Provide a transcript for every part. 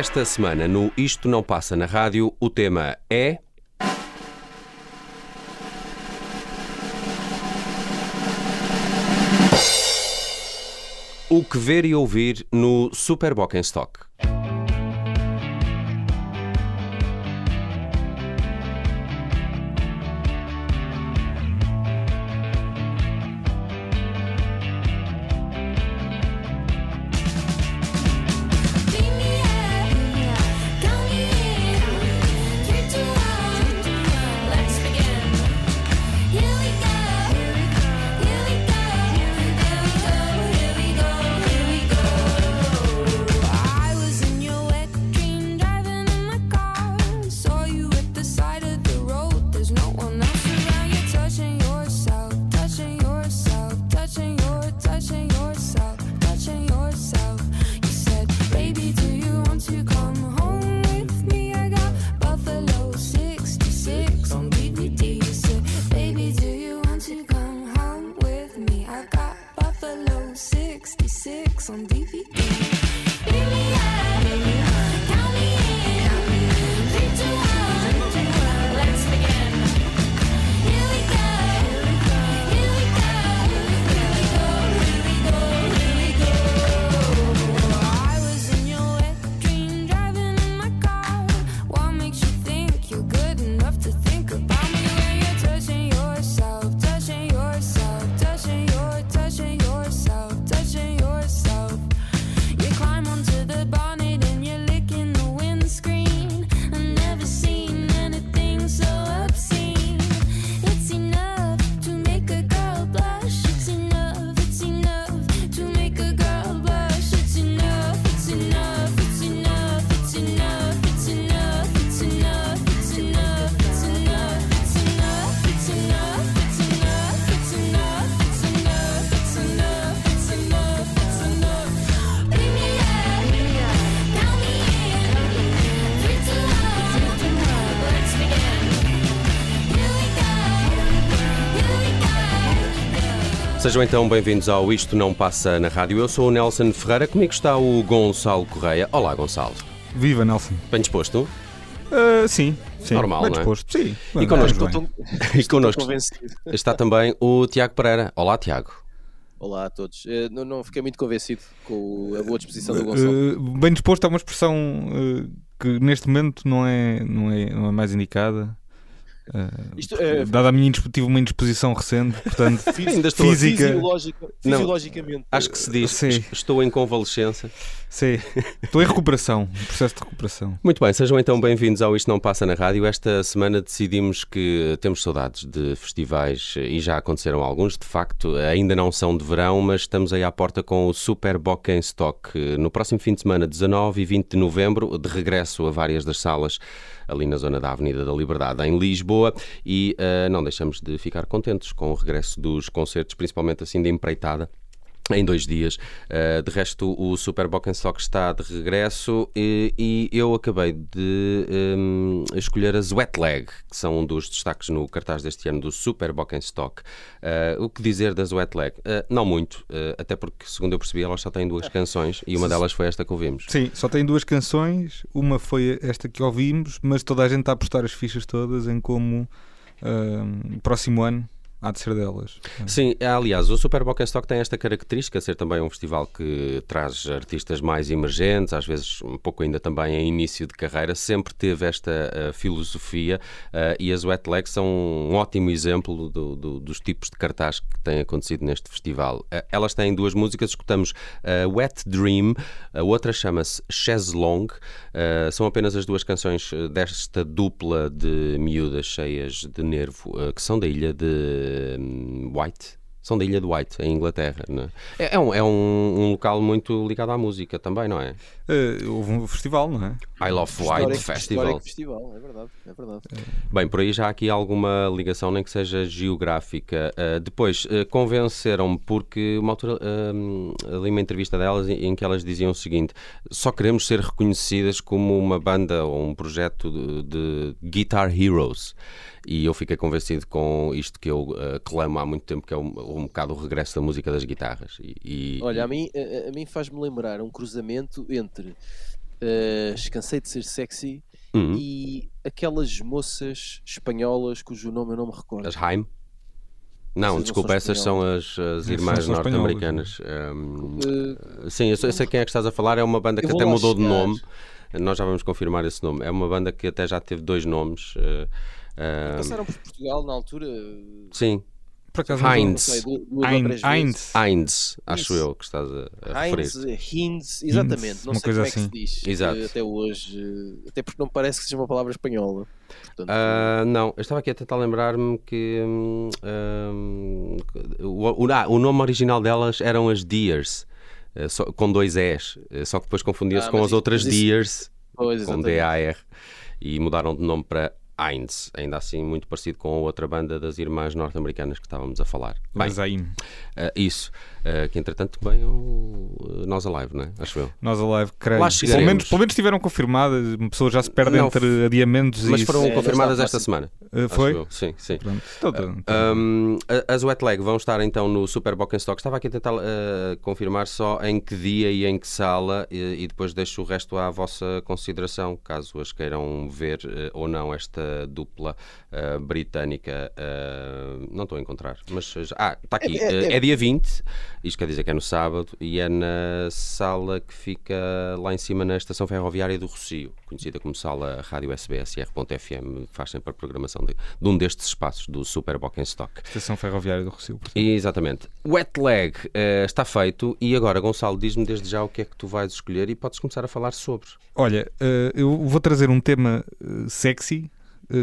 Esta semana, no Isto Não Passa na Rádio, o tema é. O que ver e ouvir no Super Stock. got Buffalo 66 on DVD. Sejam então bem-vindos ao Isto Não Passa na Rádio. Eu sou o Nelson Ferreira, comigo está o Gonçalo Correia. Olá, Gonçalo. Viva, Nelson. Bem disposto? Uh, sim, sim. Normal, bem não é? disposto. Sim. E connosco, e connosco está também o Tiago Pereira. Olá, Tiago. Olá a todos. Uh, não, não, fiquei muito convencido com a boa disposição do Gonçalo. Uh, bem disposto é uma expressão que neste momento não é, não é, não é mais indicada. Isto, é, dada a minha tive uma indisposição recente, portanto, ainda estou física. Fisiologica, fisiologicamente. Não, acho que se diz, Sim. estou em convalescença. Sim, estou em recuperação, processo de recuperação. Muito bem, sejam então bem-vindos ao Isto Não Passa na Rádio. Esta semana decidimos que temos saudades de festivais e já aconteceram alguns, de facto, ainda não são de verão, mas estamos aí à porta com o Super Bock em Stock. No próximo fim de semana, 19 e 20 de novembro, de regresso a várias das salas ali na zona da Avenida da Liberdade, em Lisboa, e uh, não deixamos de ficar contentes com o regresso dos concertos, principalmente assim de empreitada em dois dias. Uh, de resto, o Super Stock está de regresso e, e eu acabei de um, escolher as Wet Leg, que são um dos destaques no cartaz deste ano do Super Stock. Uh, o que dizer das Wet Leg? Uh, não muito, até porque, segundo eu percebi, elas só têm duas canções e uma delas foi esta que ouvimos. Sim, só tem duas canções, uma foi esta que ouvimos, mas toda a gente está a apostar as fichas todas em como próximo ano há de ser delas. Sim, aliás, o Super Stock tem esta característica, ser também um festival que traz artistas mais emergentes, às vezes um pouco ainda também em início de carreira, sempre teve esta uh, filosofia uh, e as Wet Legs são um ótimo exemplo do, do, dos tipos de cartaz que têm acontecido neste festival. Uh, elas têm duas músicas, escutamos Wet Dream, a outra chama-se Chaise Longue, são apenas as duas canções desta dupla de miúdas cheias de nervo, que são da ilha de White. São da Ilha de White, em Inglaterra. É? é, é, um, é um, um, local muito ligado à música também, não é? Uh, houve um festival, não é? I Love White Festival. festival, é verdade, é verdade. Bem, por aí já há aqui alguma ligação, nem que seja geográfica. Uh, depois, uh, convenceram-me porque uma altura ali uma entrevista delas em, em, que elas diziam o seguinte: só queremos ser reconhecidas como uma banda ou um projeto de, de Guitar Heroes e eu fiquei convencido com isto que eu uh, clamo há muito tempo, que é um, um bocado o regresso da música das guitarras. E, e Olha, a mim, a, a mim faz-me lembrar um cruzamento entre uh, Cansei de Ser Sexy uhum. e aquelas moças espanholas cujo nome eu não me recordo. As Haim? Não, Essas desculpa, essas são as, as irmãs norte-americanas. Um, uh, sim, eu sei, eu sei, quem é que estás a falar, é uma banda que até mudou de nome. Nós já vamos confirmar esse nome. É uma banda que até já teve dois nomes. Uh, uh, Passaram por Portugal na altura? Sim, por acaso Heinz. Heinz. Heinz. Heinz, acho eu que estás a, a Heinz, Heinz, exatamente. Heinz, não sei como assim. é que se assim. diz Exato. até hoje. Até porque não parece que seja uma palavra espanhola. Portanto, uh, não, eu estava aqui a tentar lembrar-me que um, um, o, o, ah, o, nome original delas eram as Deers, uh, só, com dois S, uh, só que depois confundia-se ah, com as outras isso... Deers, pois, com D-A-R, e mudaram de nome para Heinz, ainda assim muito parecido com a outra banda das irmãs norte-americanas que estávamos a falar. Bem, uh, isso, uh, que entretanto também é o uh, Nós Alive, não é? Acho eu. Nós Alive, creio. Pelo menos, pelo menos tiveram confirmadas, uma pessoa já se perde não, entre adiamentos mas e... Mas foram é, confirmadas esta semana. Uh, foi? Eu. Sim, sim. Tá. Um, as Wet Leg vão estar então no Super Stock. Estava aqui a tentar confirmar só em que dia e em que sala e, e, depois deixo o resto à vossa consideração, caso as queiram ver ou não esta dupla britânica. não estou a encontrar, mas... Ah, está aqui. É, é, é, é dia 20 isto quer dizer que é no sábado e é na sala que fica lá em cima na estação ferroviária do Rocio, conhecida como sala Rádio SBS e R.FM, faz sempre a programação de, de, um destes espaços do Super Stock. Estação ferroviária do Rocio. Exatamente. Wet Leg uh, está feito e agora, Gonçalo, diz-me desde já o que é que tu vais escolher e podes começar a falar sobre. Olha, uh, eu vou trazer um tema uh, sexy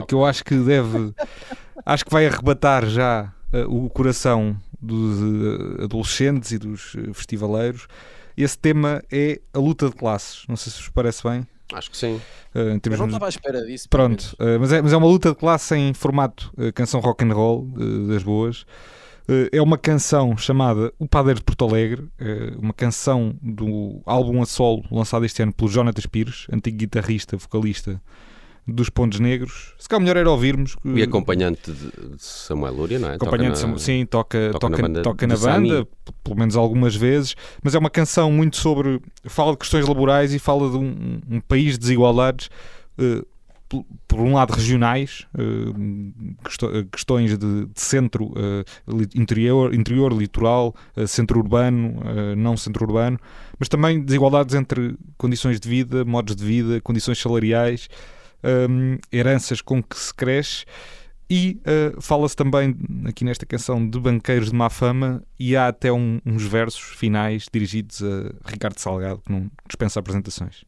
que eu acho que deve, acho que vai arrebatar já o coração dos eh, adolescentes e dos eh, festivaleiros. Esse tema é a luta de classes. Não sei se vos parece bem. Acho que sim. Uh, Eu não estava à espera disso. Pronto, uh, mas, é, mas é uma luta de classe em formato uh, canção rock and roll das boas. é uma canção chamada O Padeiro de Porto Alegre, uma canção do álbum a solo lançado este ano pelo Jonatas Pires, antigo guitarrista, vocalista dos Pontos Negros. Se calhar melhor era ouvirmos. E acompanhante de Samuel Lúria, não é? Acompanhante toca na, sim, toca, toca, toca na banda, toca na banda pelo menos algumas vezes, mas é uma canção muito sobre. fala de questões laborais e fala de um, um país de desigualdades. Uh, por um lado regionais, uh, questões de, de centro, uh, interior, interior, litoral, centro urbano, não centro urbano, mas também desigualdades entre condições de vida, modos de vida, condições salariais, um, heranças com que se cresce. E uh, fala-se também aqui nesta canção de banqueiros de má fama e há até um, uns versos finais dirigidos a Ricardo Salgado, que não dispensa apresentações.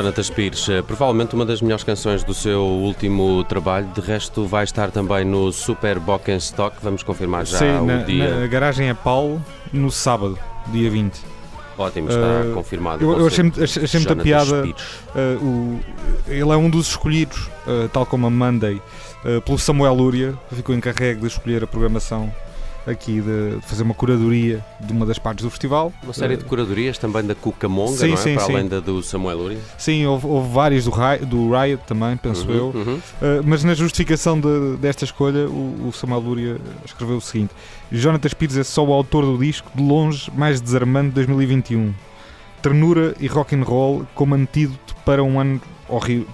Jonathan Pires, eh, provavelmente uma das melhores canções do seu último trabalho, de resto vai estar também no Super Stock. vamos confirmar já Sim, o na, dia. na garagem é Paulo, no sábado, dia 20. Ótimo, está uh, confirmado. Eu, eu achei, achei, achei muita piada. Uh, o, ele é um dos escolhidos, uh, tal como a Monday, pelo Samuel Lúria, que ficou encarregue de escolher a programação aqui de, fazer uma curadoria de uma das partes do festival. Uma série de curadorias também da Cucamonga, sim, não é? Sim, Para sim. além da do Samuel Uri. Sim, houve, houve vários do, do, Riot também, penso uhum, eu. Uhum. Uh, mas na justificação de, desta escolha, o, o Samuel Luria escreveu o seguinte: Jonathan Pires é só o autor do disco de longe mais desarmante de 2021. Ternura e rock and roll como antídoto para um ano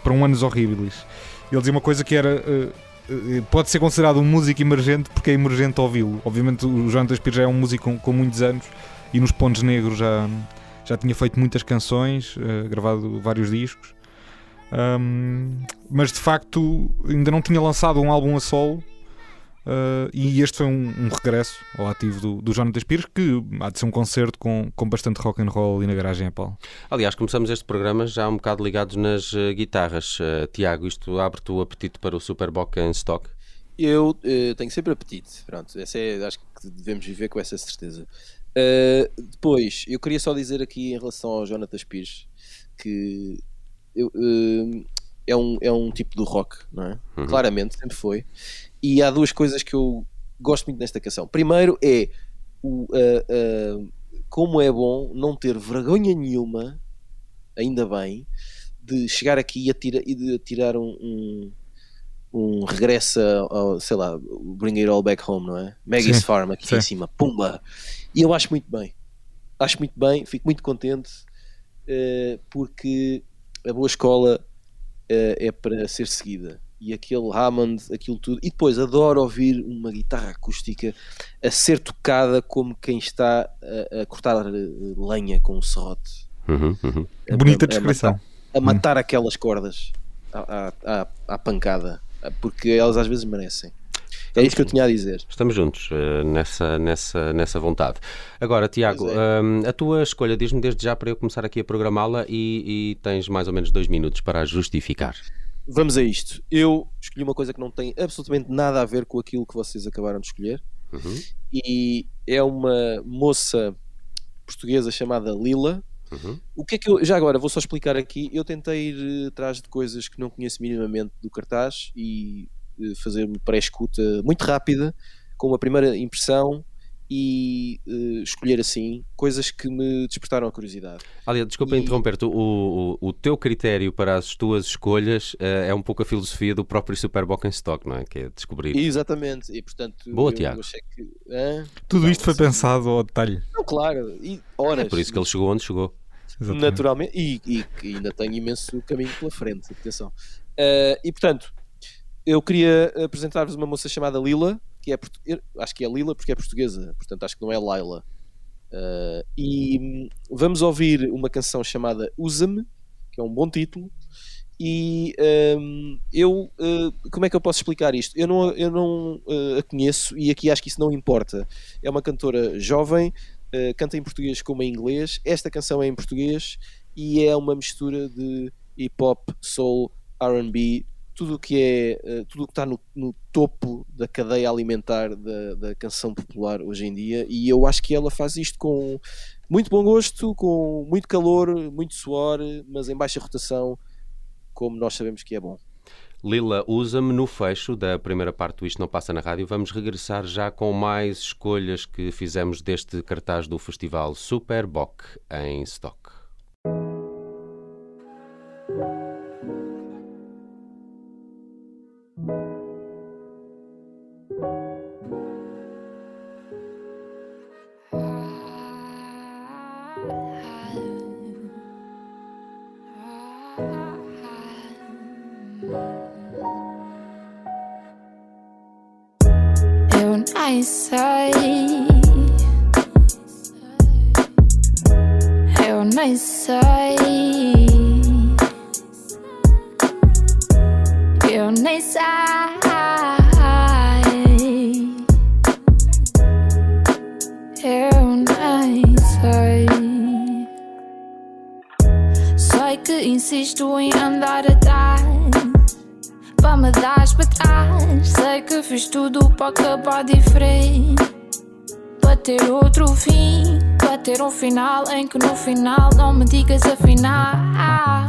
para um anos horríveis. Ele dizia uma coisa que era uh, pode ser considerado um músico emergente porque é emergente ouvi-lo. Obviamente o Jonathan Pires já é um músico com, com, muitos anos e nos Pontos Negros já, já tinha feito muitas canções, uh, gravado vários discos. Um, mas de facto ainda não tinha lançado um álbum a solo Uh, e este foi um, um, regresso ao ativo do, do Jonathan Pires, que há de ser um concerto com, com bastante rock and roll ali na garagem a Paulo. Aliás, começamos este programa já um bocado ligados nas uh, guitarras. Uh, Tiago, isto abre-te o apetite para o Superbock em stock? Eu tenho sempre apetite, pronto, essa é, acho que devemos viver com essa certeza. depois, eu queria só dizer aqui em relação ao Jonathan Pires que eu, é, um, é um tipo do rock, não é? Uhum. Claramente, sempre foi. E há duas coisas que eu gosto muito nesta canção. Primeiro é o, uh, uh, como é bom não ter vergonha nenhuma, ainda bem, de chegar aqui e, atira, e de tirar um, um, um regresso ao, sei lá, Bring It All Back Home, não é? Maggie's Farm aqui sim. em cima, pumba! E eu acho muito bem, acho muito bem, fico muito contente uh, porque a boa escola é para ser seguida e aquele Hammond, aquilo tudo. E depois adoro ouvir uma guitarra acústica a ser tocada como quem está a, a cortar lenha com um serrote. Uhum, uhum. A, Bonita descrição. A matar, a matar uhum. aquelas cordas à, à, à, pancada, porque elas às vezes merecem. É isso que eu tinha a dizer. Estamos juntos uh, nessa, nessa, nessa vontade. Agora, Tiago, é. um, a tua escolha, diz-me desde já para eu começar aqui a programá-la e, e tens mais ou menos dois minutos para a justificar. Vamos a isto. Eu escolhi uma coisa que não tem absolutamente nada a ver com aquilo que vocês acabaram de escolher. Uhum. E é uma moça portuguesa chamada Lila. Uhum. O que é que eu. Já agora, vou só explicar aqui. Eu tentei ir atrás de coisas que não conheço minimamente do cartaz e eh, fazer uma pré-escuta muito rápida, com uma primeira impressão e uh, escolher assim coisas que me despertaram a curiosidade. Aliás, desculpa e... interromper-te, o, o, o, teu critério para as tuas escolhas uh, é um pouco a filosofia do próprio Superbock em Stock, não é? Que é descobrir. Exatamente, e portanto. Boa, Tiago. Que, Tudo isto foi assim, pensado ao detalhe. Não, claro, e horas. É por isso que ele chegou onde chegou. Exatamente. Naturalmente, e, e, e, ainda tenho imenso caminho pela frente, atenção. Uh, e portanto, eu queria apresentar-vos uma moça chamada Lila que é acho que é Lila porque é portuguesa, portanto acho que não é Laila. Uh, e vamos ouvir uma canção chamada Usa-me, que é um bom título. E um, eu, uh, como é que eu posso explicar isto? Eu não, eu não uh, a conheço e aqui acho que isso não importa. É uma cantora jovem, canta em português como em inglês. Esta canção é em português e é uma mistura de hip hop, soul, RB, tudo o que é eh, tudo o que está no, no, topo da cadeia alimentar da, da, canção popular hoje em dia e eu acho que ela faz isto com muito bom gosto, com muito calor, muito suor, mas em baixa rotação, como nós sabemos que é bom. Lila, usa-me no fecho da primeira parte do Isto Não Passa na Rádio. Vamos regressar já com mais escolhas que fizemos deste cartaz do festival Super Bock em Stock. Sai. Eu nem sei. Eu nem sei. Eu nem sei. Sei que insisto em andar atrás. Para me dar para trás. Sei que fiz tudo para acabar diferente. Para ter outro fim. Para ter um final em que no final não me digas afinal.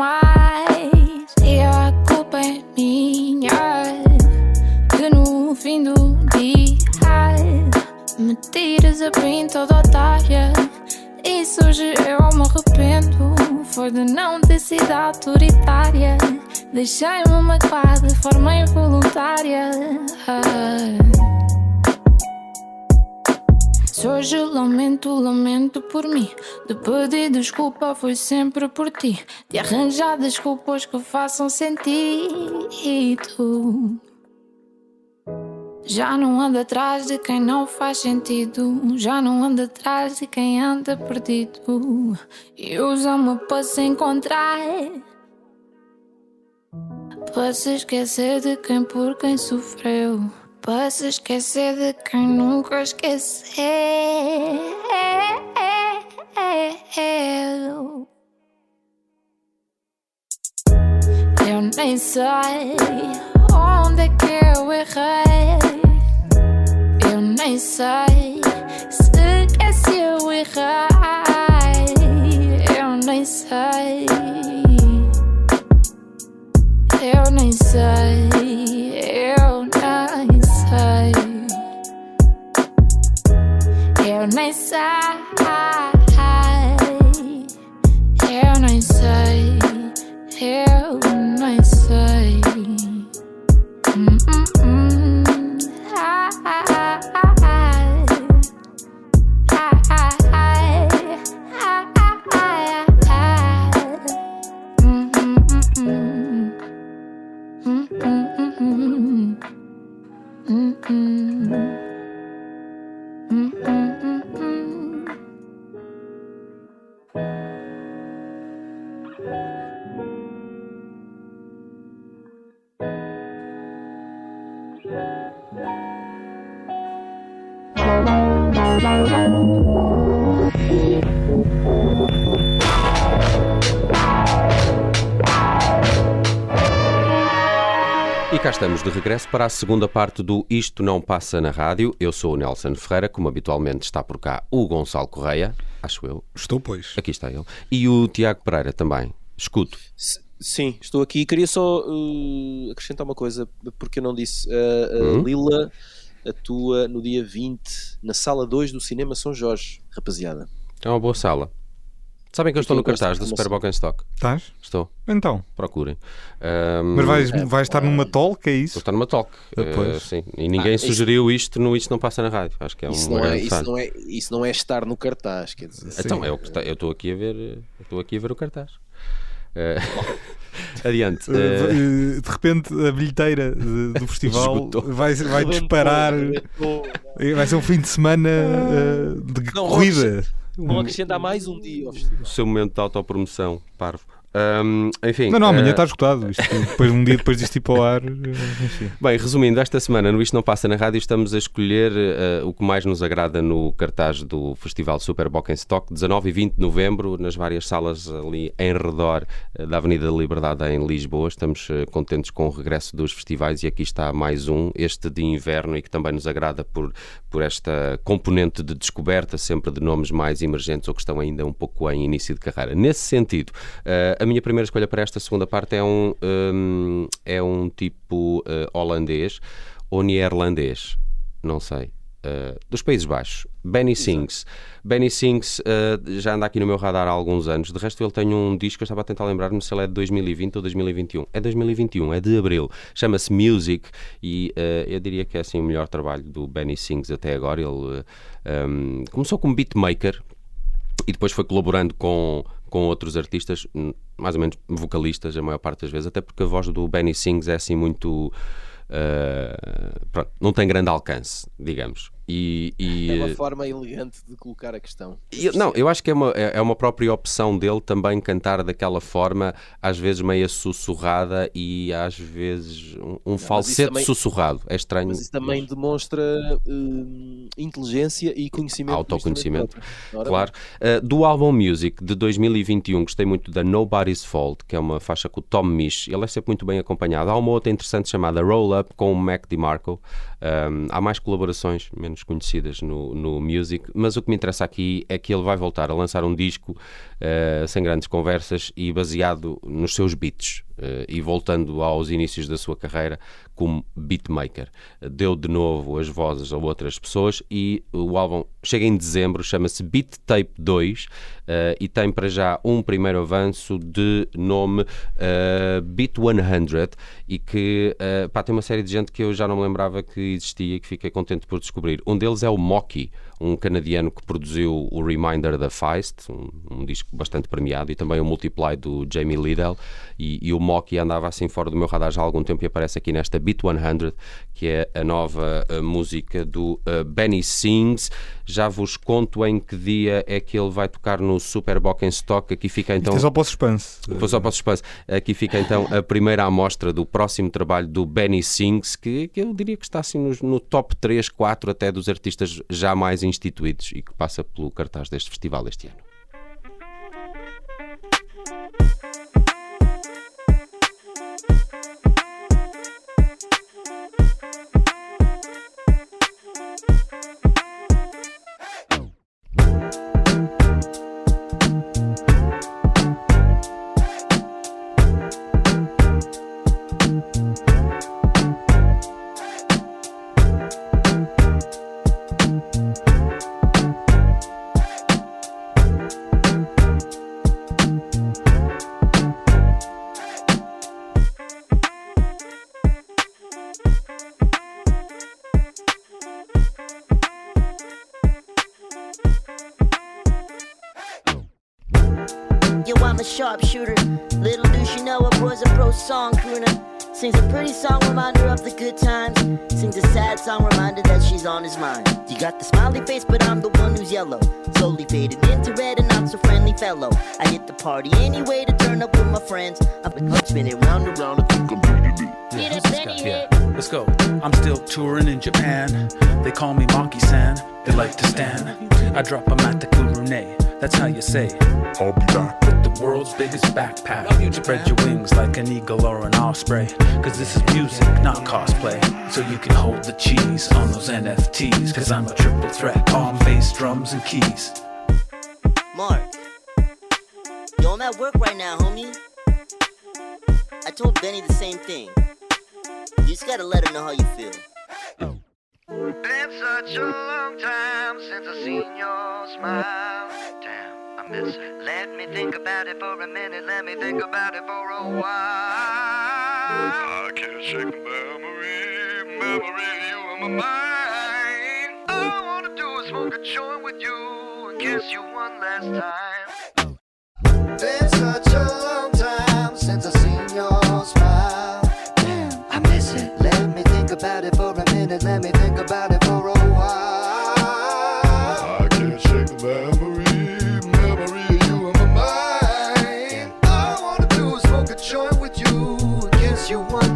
Mais. E a culpa é minha. Que no fim do dia me tiras a pinta da otária. E hoje eu me arrependo Foi de não ter sido autoritária Deixei-me magoar de forma involuntária Hoje lamento, lamento por mim De pedir desculpa foi sempre por ti De arranjar desculpas que façam sentido já não anda atrás de quem não faz sentido. Já não anda atrás de quem anda perdido. E usa-me para se encontrar. Para se esquecer de quem por quem sofreu. Se esquecer de quem nunca esqueceu. Eu nem sei onde é que eu errei nem sei se é se eu errei. Eu nem sei. Eu nem sei. Eu Eu nem sei. Cá estamos de regresso para a segunda parte do Isto Não Passa na Rádio. Eu sou o Nelson Ferreira, como habitualmente está por cá o Gonçalo Correia, acho eu. Estou, pois. Aqui está ele. E o Tiago Pereira também. Escuto. Sim, estou aqui. Queria só uh, acrescentar uma coisa, porque eu não disse. Uh, uh, hum? Lila atua no dia 20 na sala 2 do Cinema São Jorge, rapaziada. É uma boa sala. Sabem que eu estou no cartaz da Super Stock? Estás? Estou. Então. Procurem. Um, Mas vais, é, vais estar numa talk, é isso? Vou estar numa talk. Uh, sim. E ninguém ah, sugeriu isso... isto no Isto Não Passa na Rádio. Acho que é isso um não é, isso, não é, isso não é estar no cartaz, quer dizer. Então, é o que eu estou aqui a ver. Estou aqui a ver o cartaz. Uh, adiante. Uh, de repente, a bilheteira do festival vai, vai disparar. Vai ser um fim de semana de não, corrida. Vão acrescentar mais um dia ao festival. O seu momento de autopromoção, parvo. Um, enfim, não, não, amanhã uh... está esgotado. Isto, depois, um dia depois disto ir para o ar. Enfim. Bem, resumindo, esta semana no Isto Não Passa na Rádio estamos a escolher uh, o que mais nos agrada no cartaz do Festival Super Stock, 19 e 20 de novembro, nas várias salas ali em redor uh, da Avenida da Liberdade em Lisboa. Estamos contentes com o regresso dos festivais e aqui está mais um, este de inverno e que também nos agrada por, por esta componente de descoberta, sempre de nomes mais emergentes ou que estão ainda um pouco em início de carreira. Nesse sentido, a minha primeira escolha para esta segunda parte é um, um é um tipo uh, holandês ou neerlandês, não sei. Uh, dos Países Baixos, Benny Sings. Benny Sings uh, já anda aqui no meu radar há alguns anos. De resto, ele tem um disco, eu estava a tentar lembrar-me se ele é de 2020 ou 2021. É 2021, é de abril. Chama-se Music e uh, eu diria que é assim o melhor trabalho do Benny Sings até agora. Ele um, começou como beatmaker e depois foi colaborando com com outros artistas, mais ou menos vocalistas, a maior parte das vezes, até porque a voz do Benny Sings é assim muito. Uh, pronto, não tem grande alcance, digamos. E, e, é uma forma elegante de colocar a questão. Não, eu acho que é uma, é, é uma própria opção dele também cantar daquela forma, às vezes meio sussurrada e às vezes um, um não, falsete também, sussurrado. É estranho. Mas isso também mas... demonstra uh, inteligência e conhecimento. Autoconhecimento, claro. Uh, do álbum Music de 2021, gostei muito da Nobody's Fault, que é uma faixa com o Tom Misch. Ele é sempre muito bem acompanhado. Há uma outra interessante chamada Roll Up com o Mac DeMarco. Um, há mais colaborações, menos conhecidas no, no Music, mas o que me interessa aqui é que ele vai voltar a lançar um disco uh, sem grandes conversas e baseado nos seus beats. Uh, e voltando aos inícios da sua carreira como beatmaker. Deu de novo as vozes a outras pessoas e o álbum chega em dezembro, chama-se Beat Tape 2 uh, e tem para já um primeiro avanço de nome uh, Beat 100 e que pá, tem uma série de gente que eu já não me lembrava que existia e que fiquei contente por descobrir. Um deles é o Mocky, um canadiano que produziu o Reminder da Feist, um, um disco bastante premiado, e também o Multiply do Jamie Liddell. E, e, o Mocky andava assim fora do meu radar já há algum tempo e aparece aqui nesta Beat 100, que é a nova uh, música do uh, Benny Sings. Já vos conto em que dia é que ele vai tocar no Super Stock. Aqui fica então. Isto é só para o suspense. Foi só para o suspense. Aqui fica então a primeira amostra do próximo trabalho do Benny Sings, que, que eu diria que está assim no, no top 3, 4 até dos artistas já mais instituídos e que passa pelo cartaz deste festival este ano. Sings a sad song reminder that she's on his mind. You got the smiley face, but I'm the one who's yellow. Slowly fading into red and not so friendly fellow. I hit the party anyway to turn up with my friends. I've been spinning round and round. I think I'm beating it. Yeah, let's, yeah. let's go. I'm still touring in Japan. They call me Maki San. They like to stand. I drop them at the Kurune. That's how you say. I'll be back world's biggest backpack. You, Spread your wings like an eagle or an osprey. Cause this is music, not cosplay. So you can hold the cheese on those NFTs. Cause I'm a triple threat on bass, drums, and keys. Mark, yo, I'm at work right now, homie. I told Benny the same thing. You just gotta let her know how you feel. Been such a long time since I seen your smile. Let me think about it for a minute, let me think about it for a while. I can't shake the memory, memory of you in my mind. All I wanna do is smoke a joint with you and kiss you one last time. Been such a long time since I seen your smile. Damn, I miss it. Let me think about it for a minute, let me think about it for a while. I can't shake the memory. you want.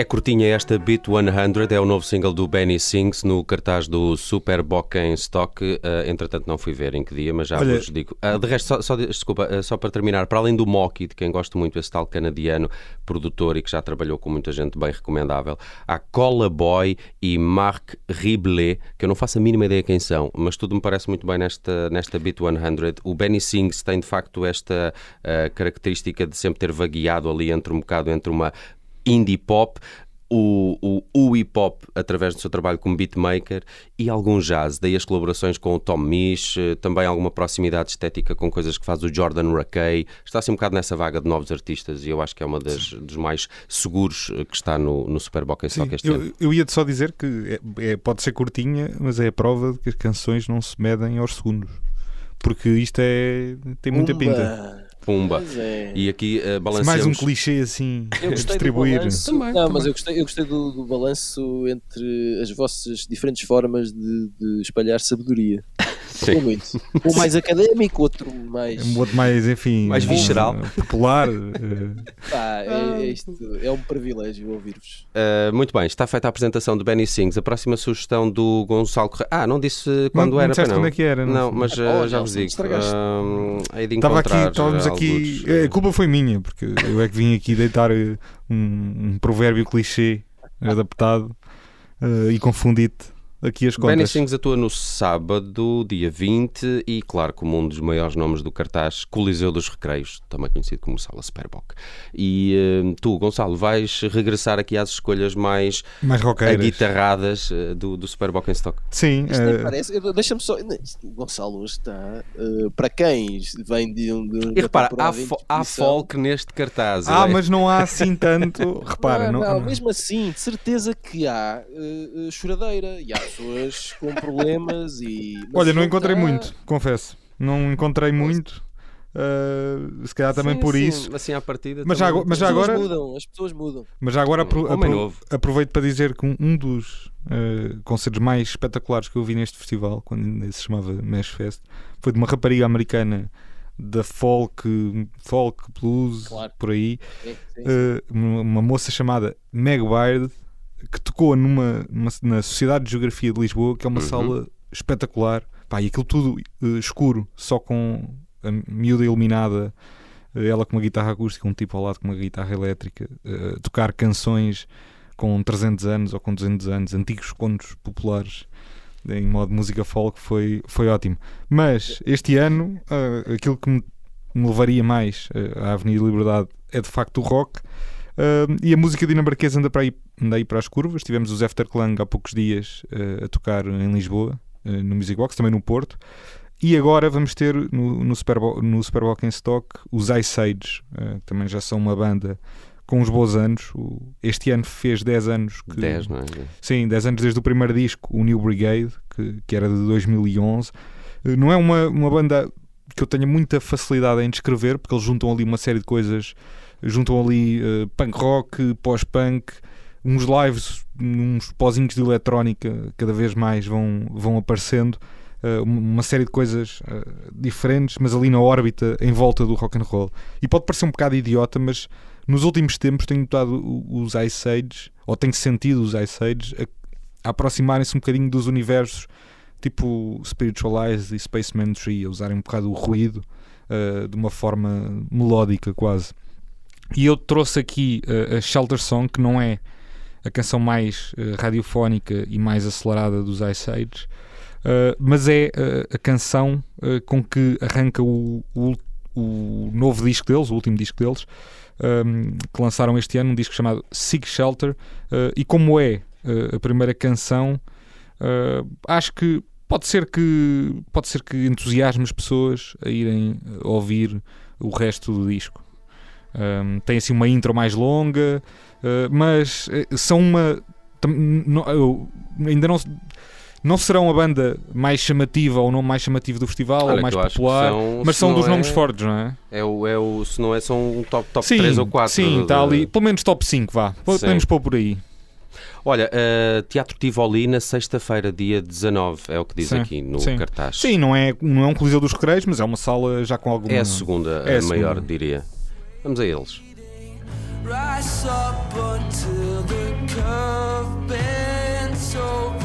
É curtinha esta Beat 100, é o novo single do Benny Sings no cartaz do Super Bocken Stock. Uh, entretanto, não fui ver em que dia, mas já Olha... vos digo. Uh, de resto, só, só desculpa, uh, só para terminar, para além do Mocky, de quem gosto muito, esse tal canadiano, produtor e que já trabalhou com muita gente bem recomendável, há Cola Boy e Marc Riblet, que eu não faço a mínima ideia quem são, mas tudo me parece muito bem nesta, nesta Beat 100. O Benny Sings tem de facto esta característica de sempre ter vagueado ali entre um bocado entre uma indie pop, o, o, o hip hop através do seu trabalho como beatmaker e algum jazz, daí as colaborações com o Tom Misch, eh, também alguma proximidade estética com coisas que faz o Jordan Rakey. Está assim um bocado nessa vaga de novos artistas e eu acho que é uma das dos mais seguros eh, que está no, no Super Boca Stock este eu, ano. Eu ia só dizer que é, é, pode ser curtinha, mas é a prova de que as canções não se medem aos segundos. Porque isto é tem muita Umba. pinta. Pumba. É. E aqui uh, balanceamos... Mais um clichê assim distribuir. Balanço, também, não, também. mas eu gostei, eu gostei do, do balanço entre as vossas diferentes formas de, de espalhar sabedoria. Sim. Um mais académico, outro mais. Um outro mais, enfim. Mais visceral. Popular. Pá, é, é, isto, é um privilégio ouvir-vos. Uh, muito bem, está feita a apresentação do Benny Sings. A próxima sugestão do Gonçalo Correia. Ah, não disse quando não, era. Não não. quando é que era. Não, não mas uh, já vos digo. Uh, Estava aqui, estávamos aqui. A culpa foi minha, porque eu é que vim aqui deitar um, um provérbio clichê adaptado e confundi-te aqui as contas. Benny Sings atua no sábado, dia 20, e claro, como um dos maiores nomes do cartaz, Coliseu dos Recreios, também conhecido como Sala Superboc. E uh, tu, Gonçalo, vais regressar aqui às escolhas mais, mais guitarradas uh, do, do Superboc em stock. Sim. Uh... deixa-me só. O Gonçalo está. para quem vem de um. De, e repara, há, fo há folk neste cartaz. Ah, é? mas não há assim tanto. repara, não, não, não, mesmo assim, de certeza que há choradeira e há pessoas com problemas e. Olha, não encontrei tá... muito, confesso. Não encontrei muito. Uh, se calhar também sim, por sim. isso. Assim à partida. Mas já, mas já as agora. Mudam, as pessoas mudam. Mas já agora apro apro aproveito para dizer que um dos uh, concertos mais espetaculares que eu vi neste festival, quando ainda se chamava Mesh Fest, foi de uma rapariga americana da folk, folk blues, claro. por aí. É, uh, uma moça chamada Meg Ward que tocou numa, numa, na Sociedade de Geografia de Lisboa, que é uma uhum. sala espetacular. Pá, e aquilo tudo uh, escuro, só com a miúda iluminada, uh, ela com uma guitarra acústica, um tipo ao lado com uma guitarra elétrica, uh, tocar canções com 300 anos ou com 200 anos, antigos contos populares em modo música folk, foi, foi ótimo. Mas este ano, aquilo que me, me levaria mais à Avenida Liberdade é de facto o rock. Uh, e a música dinamarquesa anda para, aí, anda aí para as curvas. Tivemos os Efterklang há poucos dias uh, a tocar em Lisboa, uh, no Music Box, também no Porto. E agora vamos ter no, no, Superbo no Superboc em Stock os Ice Age, que também já são uma banda com uns bons anos. Este ano fez 10 anos. Que, 10, não é? Sim, 10 anos desde o primeiro disco, o New Brigade, que, que era de 2011. Não é uma, uma banda que eu tenha muita facilidade em descrever, porque eles juntam ali uma série de coisas juntam ali uh, punk rock, pós-punk, uns lives, uns pozinhos de eletrónica cada vez mais vão, vão aparecendo. Uh, uma série de coisas uh, diferentes, mas ali na órbita em volta do rock and roll. E pode parecer um bocado idiota, mas nos últimos tempos tenho notado os Ice Age, ou tenho sentido os Ice Age, a, a aproximarem-se um bocadinho dos universos tipo Spiritualize e Spaceman 3, a usarem um bocado o ruído uh, de uma forma melódica quase. E eu trouxe aqui uh, a Shelter Song, que não é a canção mais uh, radiofónica e mais acelerada dos Ice Age, uh, mas é a canção com que arranca o, o, o, novo disco deles, o último disco deles, um, ehm, que lançaram este ano, um disco chamado Sig Shelter. e como é a primeira canção, acho que pode ser que pode ser que entusiasme as pessoas a irem ouvir o resto do disco. Um, tem assim uma intro mais longa, uh, mas eh, são uma. Não, ainda não. Não serão a banda mais chamativa ou não mais chamativa do festival Olha, ou mais popular, são, mas são dos é, nomes fortes, não é? É o, é o, se não é, são um top, top sim, 3 ou 4. Sim, está ali, pelo menos top 5, vá. Podemos pôr por aí. Olha, uh, Teatro Tivoli na sexta-feira, dia 19, é o que diz sim, aqui no sim. cartaz. Sim, não é, não é um Coliseu dos Recreios, mas é uma sala já com alguma... É a segunda, é a, a maior, segunda. diria. Vamos a eles. Rise up until the curve bends over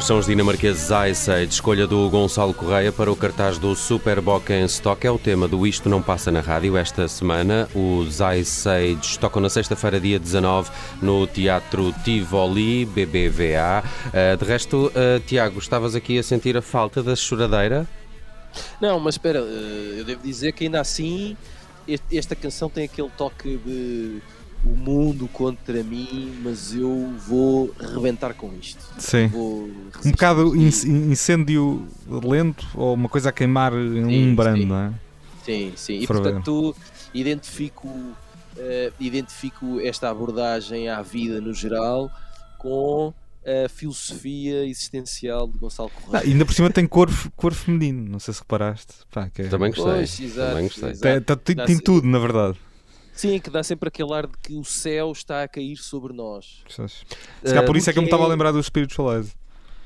Estes são os dinamarqueses Ice Age, escolha do Gonçalo Correia para o cartaz do Super em Stock. É o tema do Isto Não Passa na Rádio esta semana. Os Ice Age tocam na sexta-feira, dia 19, no Teatro Tivoli, BBVA. Uh, de resto, uh, Tiago, estavas aqui a sentir a falta da choradeira? Não, mas espera, uh, eu devo dizer que ainda assim esta canção tem aquele toque de o mundo contra mim, mas eu vou rebentar com isto. Sim. um bocado incêndio lento ou uma coisa a queimar em um brando, não é? Sim, sim. E portanto identifico, uh, identifico esta abordagem à vida no geral com a filosofia existencial de Gonçalo Correia. Ah, ainda por cima tem cor, cor feminino, não sei se reparaste. Pá, é... Também gostei. Pois, exato, Também gostei. Exato. Tem, tem, tem tudo, na verdade. Sim, que dá sempre aquele ar de que o céu está a cair sobre nós. Se calhar por isso é que eu me estava a lembrar do Spiritualize.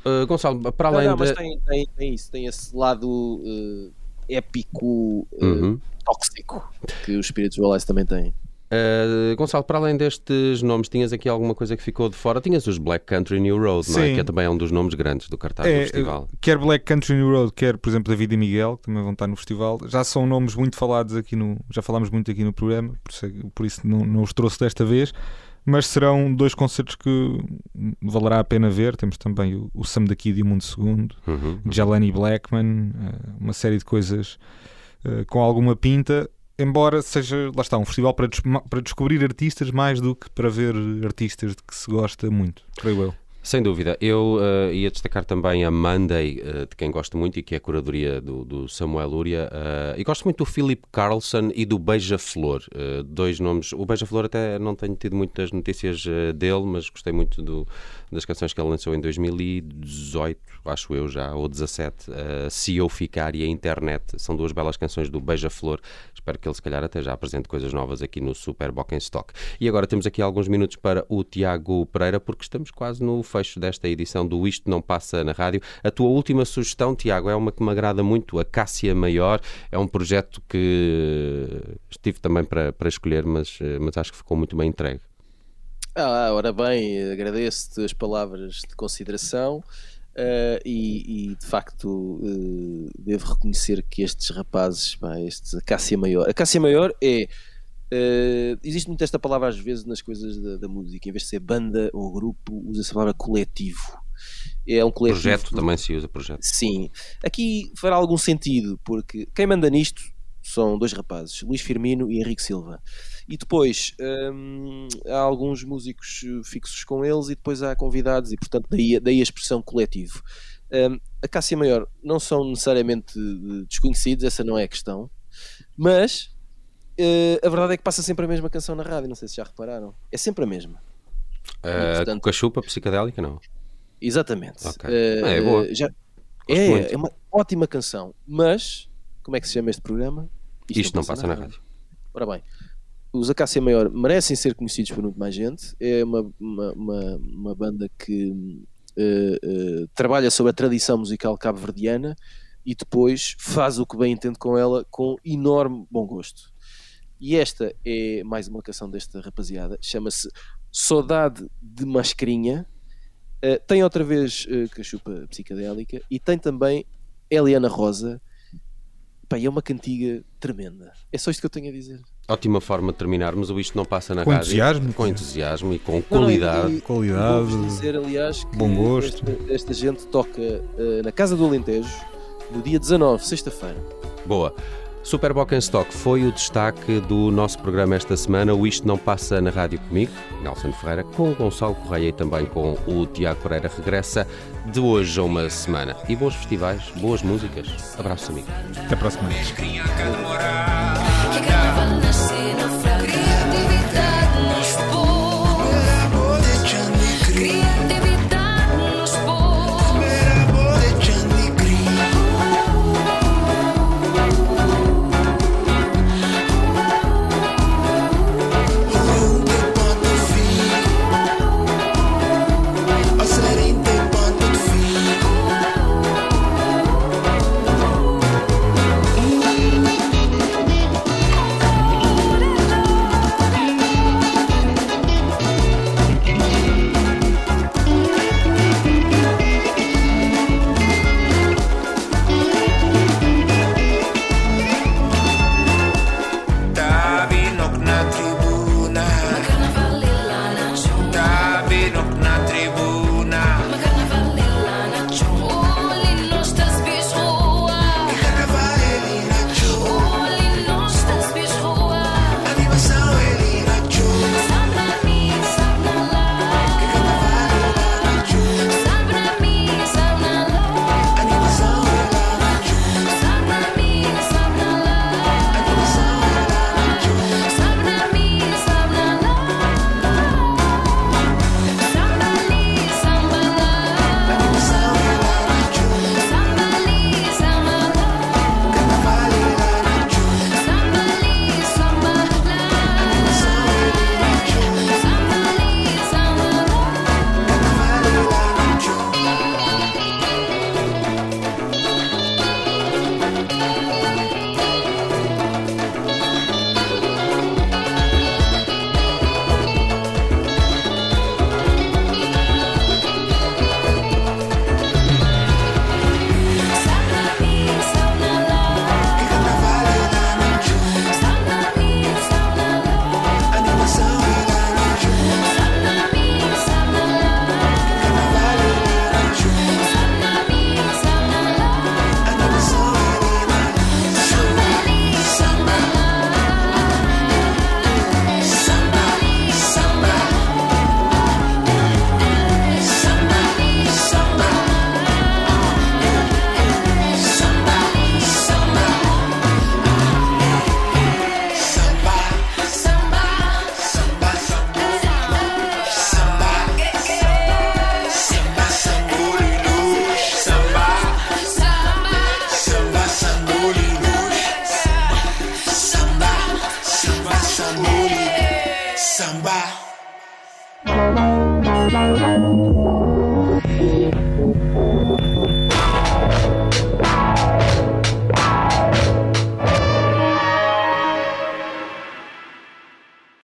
Uh, Gonçalo, para além não, não, mas tem, tem, tem, isso, tem esse lado uh, épico, uh, uhum. tóxico que os Spiritualize também têm. Uh, Gonçalo, para além destes nomes, tinhas aqui alguma coisa que ficou de fora? Tinhas os Black Country New Road, não é? que é também um dos nomes grandes do cartaz é, do festival. Quer Black Country New Road, quer, por exemplo, David e Miguel, que também vão estar no festival, já são nomes muito falados aqui no. Já falámos muito aqui no programa, por isso, por isso não, não os trouxe desta vez. Mas serão dois concertos que valerá a pena ver. Temos também o, o Sam da Kid e o Mundo Segundo, uhum, uhum. Jelani Blackman, eh, uma série de coisas uh, com alguma pinta embora seja, lá está, um festival para, des para descobrir artistas mais do que para ver artistas de que se gosta muito, creio eu. Sem dúvida. Eu uh, ia destacar também a Monday, uh, de quem gosto muito e que é a curadoria do, do Samuel Luria. Uh, e gosto muito do Philip Carlson e do Beija-Flor. dois nomes. O Beija-Flor até não tenho tido muitas notícias dele, mas gostei muito do, das canções que ele lançou em 2018, acho eu já, ou 17. Se Eu Ficar e a Internet. São duas belas canções do Beija-Flor. Espero que ele, se calhar, até já apresente coisas novas aqui no Super Bock Stock. E agora temos aqui alguns minutos para o Tiago Pereira, porque estamos quase no fecho desta edição do Isto Não Passa na Rádio. A tua última sugestão, Tiago, é uma que me agrada muito, a Cássia Maior. É um projeto que estive também para, para escolher, mas, mas acho que ficou muito bem entregue. Ah, ora bem, agradeço-te as palavras de consideração uh, e, e, de facto uh, devo reconhecer que estes rapazes, pá, estes, a Cássia Maior, a Cássia Maior é Uh, existe muito esta palavra às vezes nas coisas da, da, música, em vez de ser banda ou grupo, usa-se a palavra coletivo. É um coletivo. Projeto também se usa projeto. Sim. Aqui fará algum sentido, porque quem manda nisto são dois rapazes, Luís Firmino e Henrique Silva. E depois hum, há alguns músicos fixos com eles e depois há convidados, e portanto daí, daí a expressão coletivo. Hum, a Cássia Maior não são necessariamente desconhecidos, essa não é a questão, mas Uh, a verdade é que passa sempre a mesma canção na rádio, não sei se já repararam. É sempre a mesma. Uh, portanto, com a chupa psicadélica, não? Exatamente. Okay. Uh, é, boa. Já... É, é, uma ótima canção, mas como é que se chama este programa? Isto, Isto não, passa, não passa na, rádio. rádio. Ora bem, os Acácia Maior merecem ser conhecidos por muito mais gente. É uma, uma, uma, uma banda que uh, trabalha sobre a tradição musical cabo-verdiana e depois faz o que bem entende com ela com enorme bom gosto. E esta é mais uma canção desta rapaziada, chama-se Saudade de Mascarinha. Uh, tem outra vez uh, cachupa psicadélica e tem também Eliana Rosa. Pá, é uma cantiga tremenda. É só isto que eu tenho a dizer. Ótima forma de terminarmos o Isto Não Passa na com Rádio. Entusiasmo. Com entusiasmo e com qualidade. Não, e, qualidade. dizer, aliás, que bom gosto. Esta, esta gente toca uh, na Casa do Alentejo no dia 19, sexta-feira. Boa. Super Stock foi o destaque do nosso programa esta semana. O Isto Não Passa na Rádio comigo, Nelson Ferreira, com o Gonçalo Correia e também com o Tiago Pereira. Regressa de hoje a uma semana. E bons festivais, boas músicas. Abraço, amigo. Até a próxima.